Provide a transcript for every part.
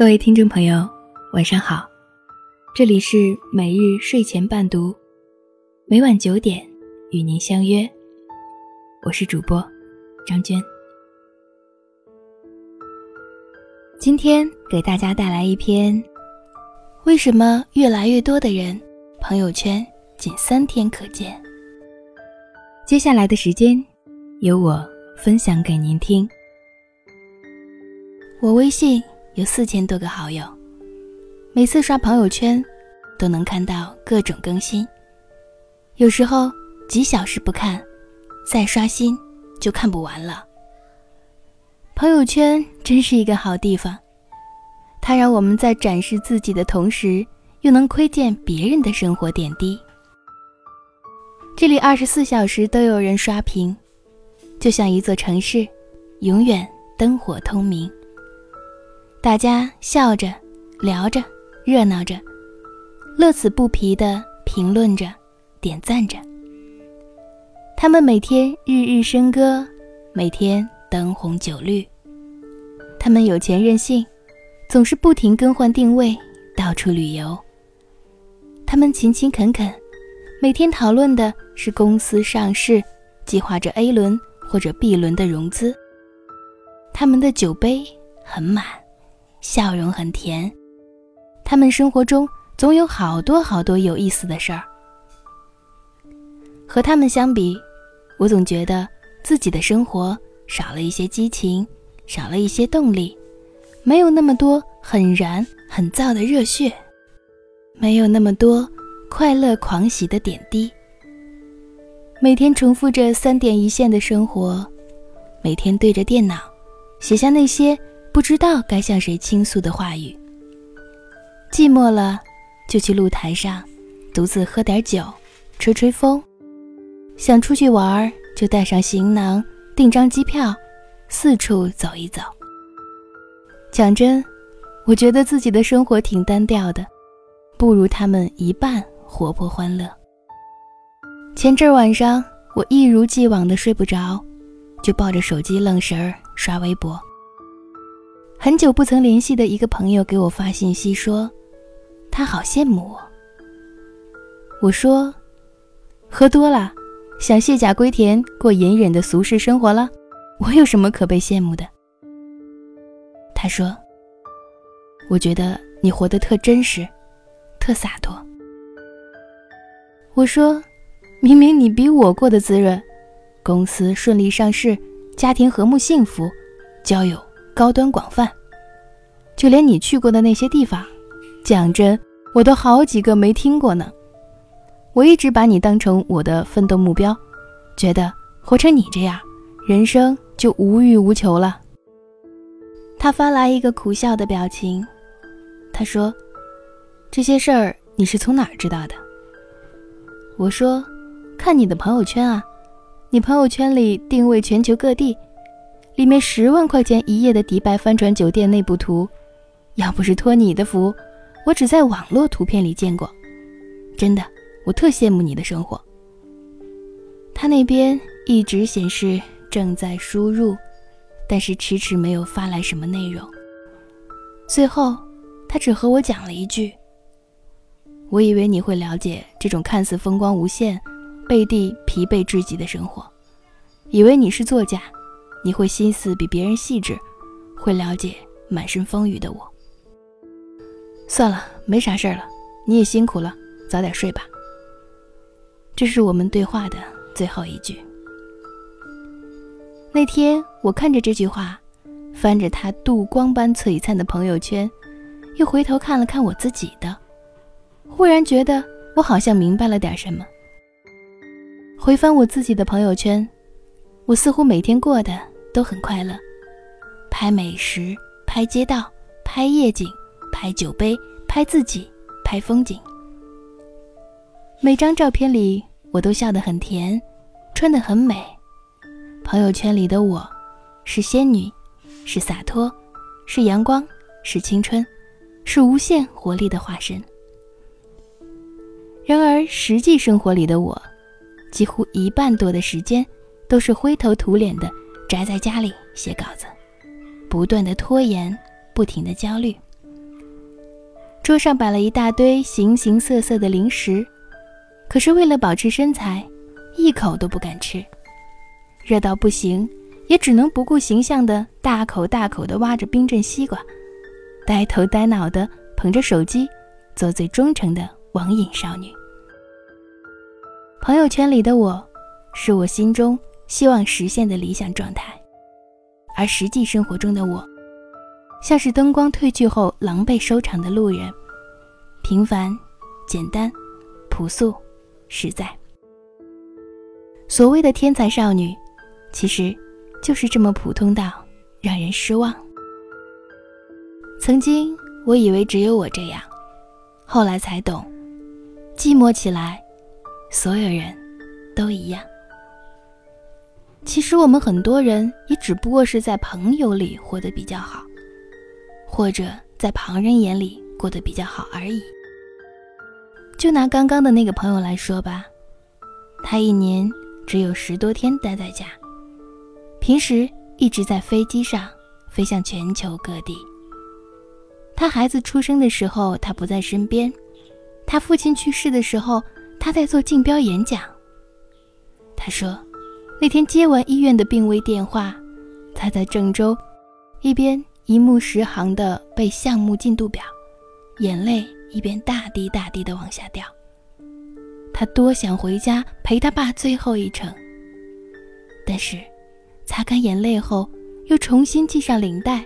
各位听众朋友，晚上好，这里是每日睡前伴读，每晚九点与您相约，我是主播张娟。今天给大家带来一篇：为什么越来越多的人朋友圈仅三天可见？接下来的时间，由我分享给您听。我微信。有四千多个好友，每次刷朋友圈，都能看到各种更新。有时候几小时不看，再刷新就看不完了。朋友圈真是一个好地方，它让我们在展示自己的同时，又能窥见别人的生活点滴。这里二十四小时都有人刷屏，就像一座城市，永远灯火通明。大家笑着、聊着、热闹着，乐此不疲地评论着、点赞着。他们每天日日笙歌，每天灯红酒绿。他们有钱任性，总是不停更换定位，到处旅游。他们勤勤恳恳，每天讨论的是公司上市，计划着 A 轮或者 B 轮的融资。他们的酒杯很满。笑容很甜，他们生活中总有好多好多有意思的事儿。和他们相比，我总觉得自己的生活少了一些激情，少了一些动力，没有那么多很燃很燥的热血，没有那么多快乐狂喜的点滴。每天重复着三点一线的生活，每天对着电脑写下那些。不知道该向谁倾诉的话语。寂寞了，就去露台上，独自喝点酒，吹吹风。想出去玩，就带上行囊，订张机票，四处走一走。讲真，我觉得自己的生活挺单调的，不如他们一半活泼欢乐。前阵晚上，我一如既往的睡不着，就抱着手机愣神儿刷微博。很久不曾联系的一个朋友给我发信息说，他好羡慕我。我说，喝多了，想卸甲归田，过隐忍的俗世生活了。我有什么可被羡慕的？他说，我觉得你活得特真实，特洒脱。我说，明明你比我过得滋润，公司顺利上市，家庭和睦幸福，交友。高端广泛，就连你去过的那些地方，讲真，我都好几个没听过呢。我一直把你当成我的奋斗目标，觉得活成你这样，人生就无欲无求了。他发来一个苦笑的表情，他说：“这些事儿你是从哪儿知道的？”我说：“看你的朋友圈啊，你朋友圈里定位全球各地。”里面十万块钱一夜的迪拜帆船酒店内部图，要不是托你的福，我只在网络图片里见过。真的，我特羡慕你的生活。他那边一直显示正在输入，但是迟迟没有发来什么内容。最后，他只和我讲了一句：“我以为你会了解这种看似风光无限，背地疲惫至极的生活，以为你是作家。”你会心思比别人细致，会了解满身风雨的我。算了，没啥事儿了，你也辛苦了，早点睡吧。这是我们对话的最后一句。那天我看着这句话，翻着他镀光般璀璨的朋友圈，又回头看了看我自己的，忽然觉得我好像明白了点什么。回翻我自己的朋友圈，我似乎每天过的。都很快乐，拍美食，拍街道，拍夜景，拍酒杯，拍自己，拍风景。每张照片里，我都笑得很甜，穿得很美。朋友圈里的我，是仙女，是洒脱，是阳光，是青春，是无限活力的化身。然而，实际生活里的我，几乎一半多的时间，都是灰头土脸的。宅在家里写稿子，不断的拖延，不停的焦虑，桌上摆了一大堆形形色色的零食，可是为了保持身材，一口都不敢吃。热到不行，也只能不顾形象的大口大口的挖着冰镇西瓜，呆头呆脑的捧着手机，做最忠诚的网瘾少女。朋友圈里的我，是我心中希望实现的理想状态，而实际生活中的我。像是灯光褪去后狼狈收场的路人，平凡、简单、朴素、实在。所谓的天才少女，其实就是这么普通到让人失望。曾经我以为只有我这样，后来才懂，寂寞起来，所有人都一样。其实我们很多人也只不过是在朋友里活得比较好。或者在旁人眼里过得比较好而已。就拿刚刚的那个朋友来说吧，他一年只有十多天待在家，平时一直在飞机上飞向全球各地。他孩子出生的时候，他不在身边；他父亲去世的时候，他在做竞标演讲。他说，那天接完医院的病危电话，他在郑州，一边。一目十行的背项目进度表，眼泪一边大滴大滴的往下掉。他多想回家陪他爸最后一程，但是擦干眼泪后，又重新系上领带，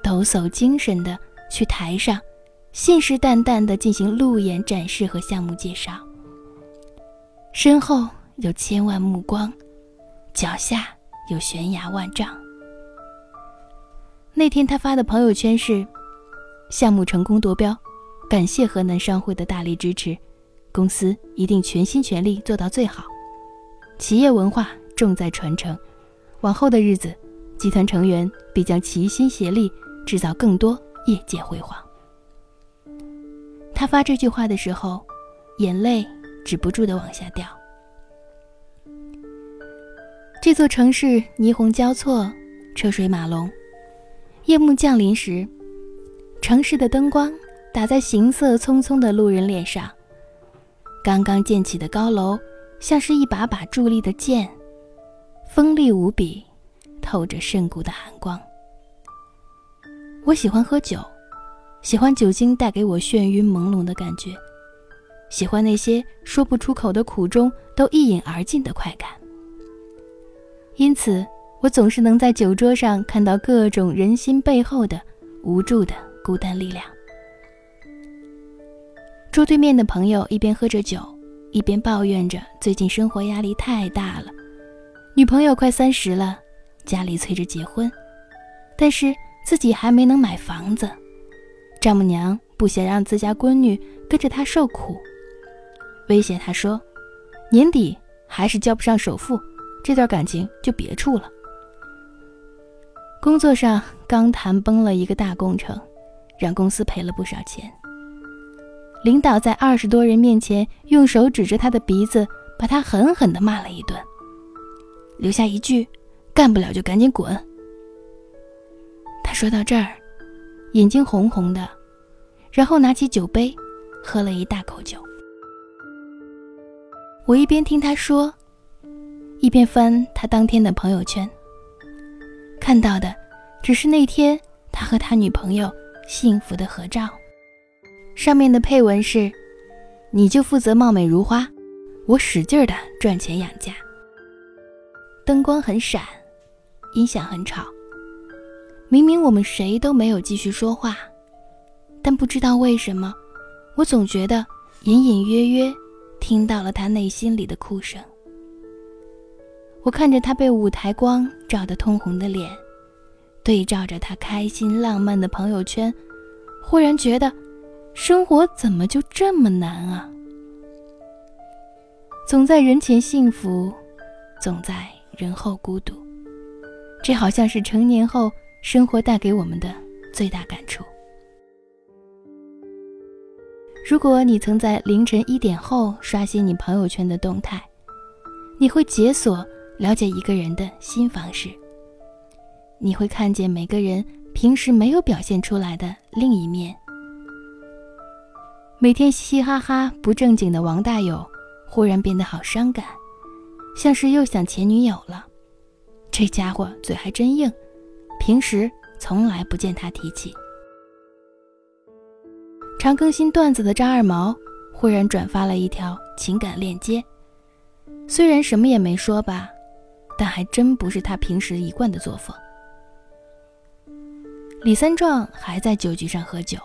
抖擞精神的去台上，信誓旦旦的进行路演展示和项目介绍。身后有千万目光，脚下有悬崖万丈。那天他发的朋友圈是：“项目成功夺标，感谢河南商会的大力支持，公司一定全心全力做到最好。企业文化重在传承，往后的日子，集团成员必将齐心协力，制造更多业界辉煌。”他发这句话的时候，眼泪止不住的往下掉。这座城市霓虹交错，车水马龙。夜幕降临时，城市的灯光打在行色匆匆的路人脸上。刚刚建起的高楼像是一把把伫立的剑，锋利无比，透着渗骨的寒光。我喜欢喝酒，喜欢酒精带给我眩晕朦胧的感觉，喜欢那些说不出口的苦衷都一饮而尽的快感。因此。我总是能在酒桌上看到各种人心背后的无助的孤单力量。桌对面的朋友一边喝着酒，一边抱怨着最近生活压力太大了。女朋友快三十了，家里催着结婚，但是自己还没能买房子。丈母娘不想让自家闺女跟着他受苦，威胁他说：“年底还是交不上首付，这段感情就别处了。”工作上刚谈崩了一个大工程，让公司赔了不少钱。领导在二十多人面前用手指着他的鼻子，把他狠狠地骂了一顿，留下一句：“干不了就赶紧滚。”他说到这儿，眼睛红红的，然后拿起酒杯，喝了一大口酒。我一边听他说，一边翻他当天的朋友圈。看到的，只是那天他和他女朋友幸福的合照，上面的配文是：“你就负责貌美如花，我使劲的赚钱养家。”灯光很闪，音响很吵。明明我们谁都没有继续说话，但不知道为什么，我总觉得隐隐约约听到了他内心里的哭声。我看着他被舞台光照得通红的脸，对照着他开心浪漫的朋友圈，忽然觉得，生活怎么就这么难啊？总在人前幸福，总在人后孤独，这好像是成年后生活带给我们的最大感触。如果你曾在凌晨一点后刷新你朋友圈的动态，你会解锁。了解一个人的新方式，你会看见每个人平时没有表现出来的另一面。每天嘻嘻哈哈不正经的王大有，忽然变得好伤感，像是又想前女友了。这家伙嘴还真硬，平时从来不见他提起。常更新段子的张二毛忽然转发了一条情感链接，虽然什么也没说吧，但还真不是他平时一贯的作风。李三壮还在酒局上喝酒。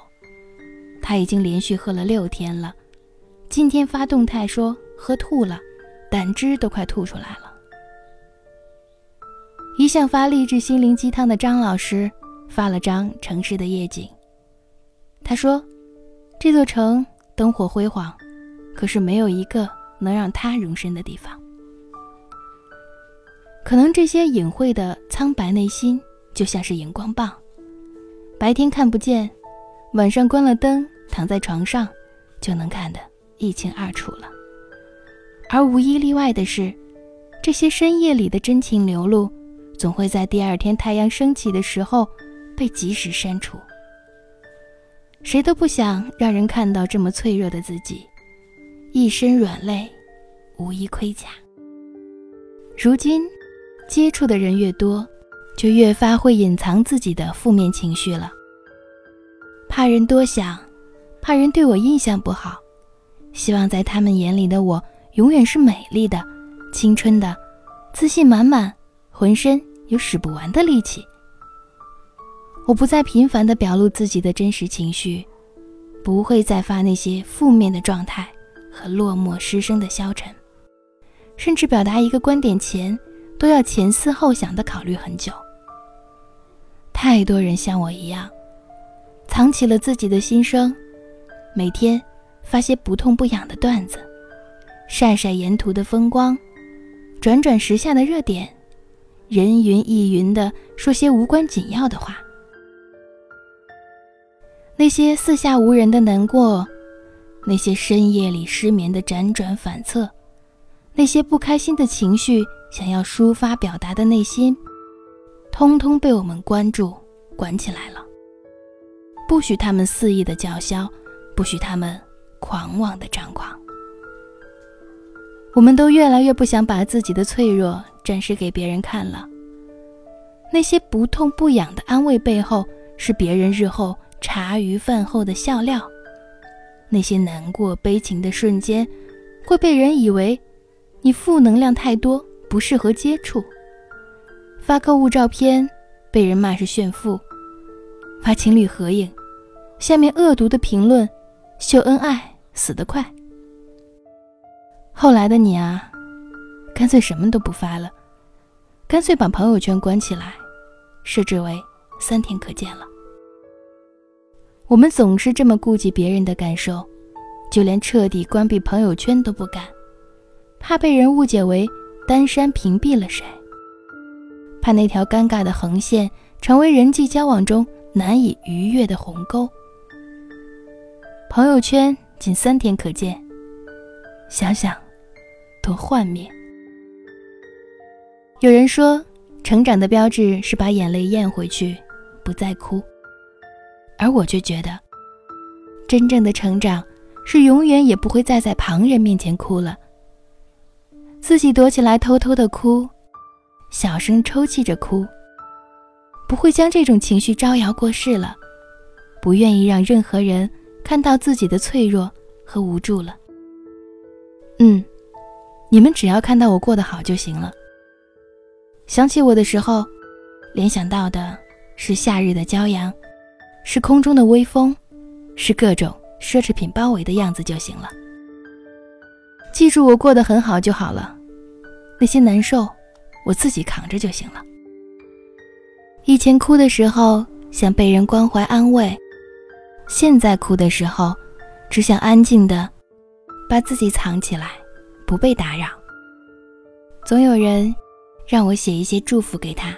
他已经连续喝了六天了，今天发动态说喝吐了，胆汁都快吐出来了。一向发励志心灵鸡汤的张老师发了张城市的夜景。他说：“这座城灯火辉煌，可是没有一个能让他容身的地方。可能这些隐晦的苍白内心，就像是荧光棒，白天看不见，晚上关了灯。”躺在床上，就能看得一清二楚了。而无一例外的是，这些深夜里的真情流露，总会在第二天太阳升起的时候被及时删除。谁都不想让人看到这么脆弱的自己，一身软肋，无一盔甲。如今，接触的人越多，就越发会隐藏自己的负面情绪了，怕人多想。怕人对我印象不好，希望在他们眼里的我永远是美丽的、青春的、自信满满、浑身有使不完的力气。我不再频繁地表露自己的真实情绪，不会再发那些负面的状态和落寞失声的消沉，甚至表达一个观点前都要前思后想的考虑很久。太多人像我一样，藏起了自己的心声。每天发些不痛不痒的段子，晒晒沿途的风光，转转时下的热点，人云亦云的说些无关紧要的话。那些四下无人的难过，那些深夜里失眠的辗转反侧，那些不开心的情绪想要抒发表达的内心，通通被我们关注、管起来了，不许他们肆意的叫嚣。不许他们狂妄的张狂。我们都越来越不想把自己的脆弱展示给别人看了。那些不痛不痒的安慰背后，是别人日后茶余饭后的笑料。那些难过悲情的瞬间，会被人以为你负能量太多，不适合接触。发购物照片，被人骂是炫富；发情侣合影，下面恶毒的评论。秀恩爱死得快。后来的你啊，干脆什么都不发了，干脆把朋友圈关起来，设置为三天可见了。我们总是这么顾及别人的感受，就连彻底关闭朋友圈都不敢，怕被人误解为单删屏蔽了谁，怕那条尴尬的横线成为人际交往中难以逾越的鸿沟。朋友圈仅三天可见，想想多幻灭。有人说，成长的标志是把眼泪咽回去，不再哭。而我却觉得，真正的成长是永远也不会再在旁人面前哭了，自己躲起来偷偷的哭，小声抽泣着哭，不会将这种情绪招摇过市了，不愿意让任何人。看到自己的脆弱和无助了。嗯，你们只要看到我过得好就行了。想起我的时候，联想到的是夏日的骄阳，是空中的微风，是各种奢侈品包围的样子就行了。记住我过得很好就好了，那些难受，我自己扛着就行了。以前哭的时候想被人关怀安慰。现在哭的时候，只想安静的把自己藏起来，不被打扰。总有人让我写一些祝福给他，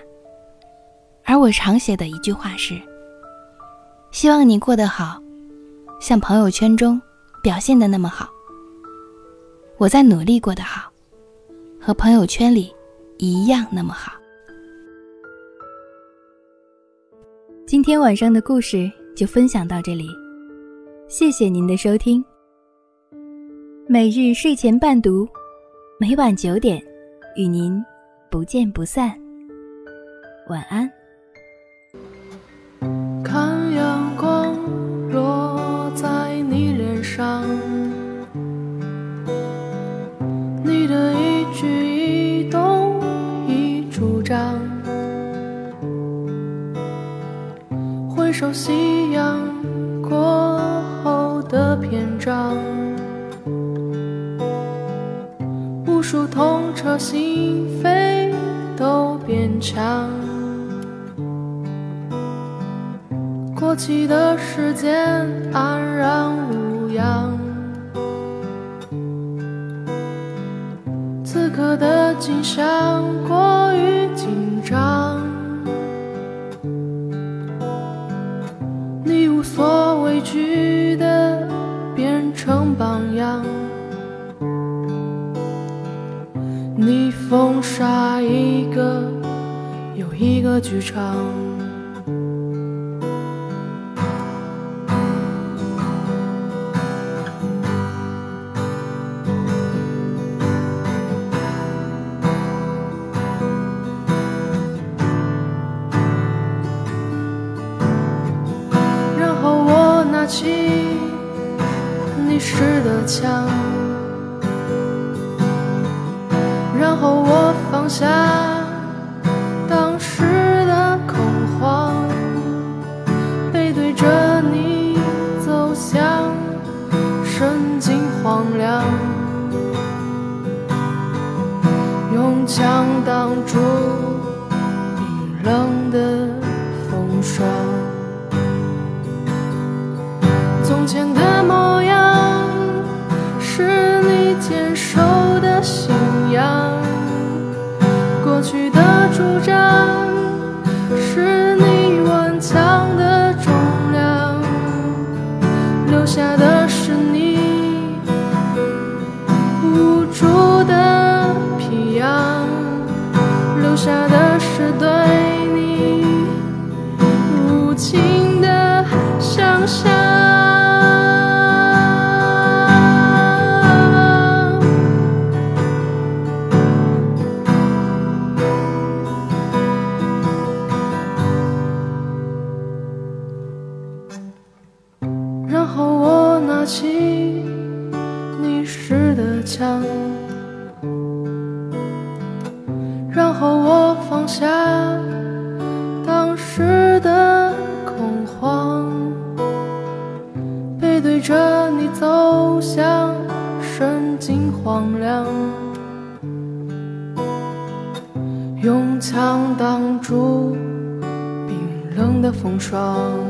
而我常写的一句话是：希望你过得好，像朋友圈中表现的那么好。我在努力过得好，和朋友圈里一样那么好。今天晚上的故事。就分享到这里。谢谢您的收听。每日睡前伴读，每晚九点与您不见不散。晚安。首夕阳过后的篇章，无数痛彻心扉都变强。过去的时间安然无恙，此刻的景象过于紧张，剧场。走向深井荒凉，用枪挡住留当时的恐慌，背对着你走向神经荒凉，用枪挡住冰冷的风霜。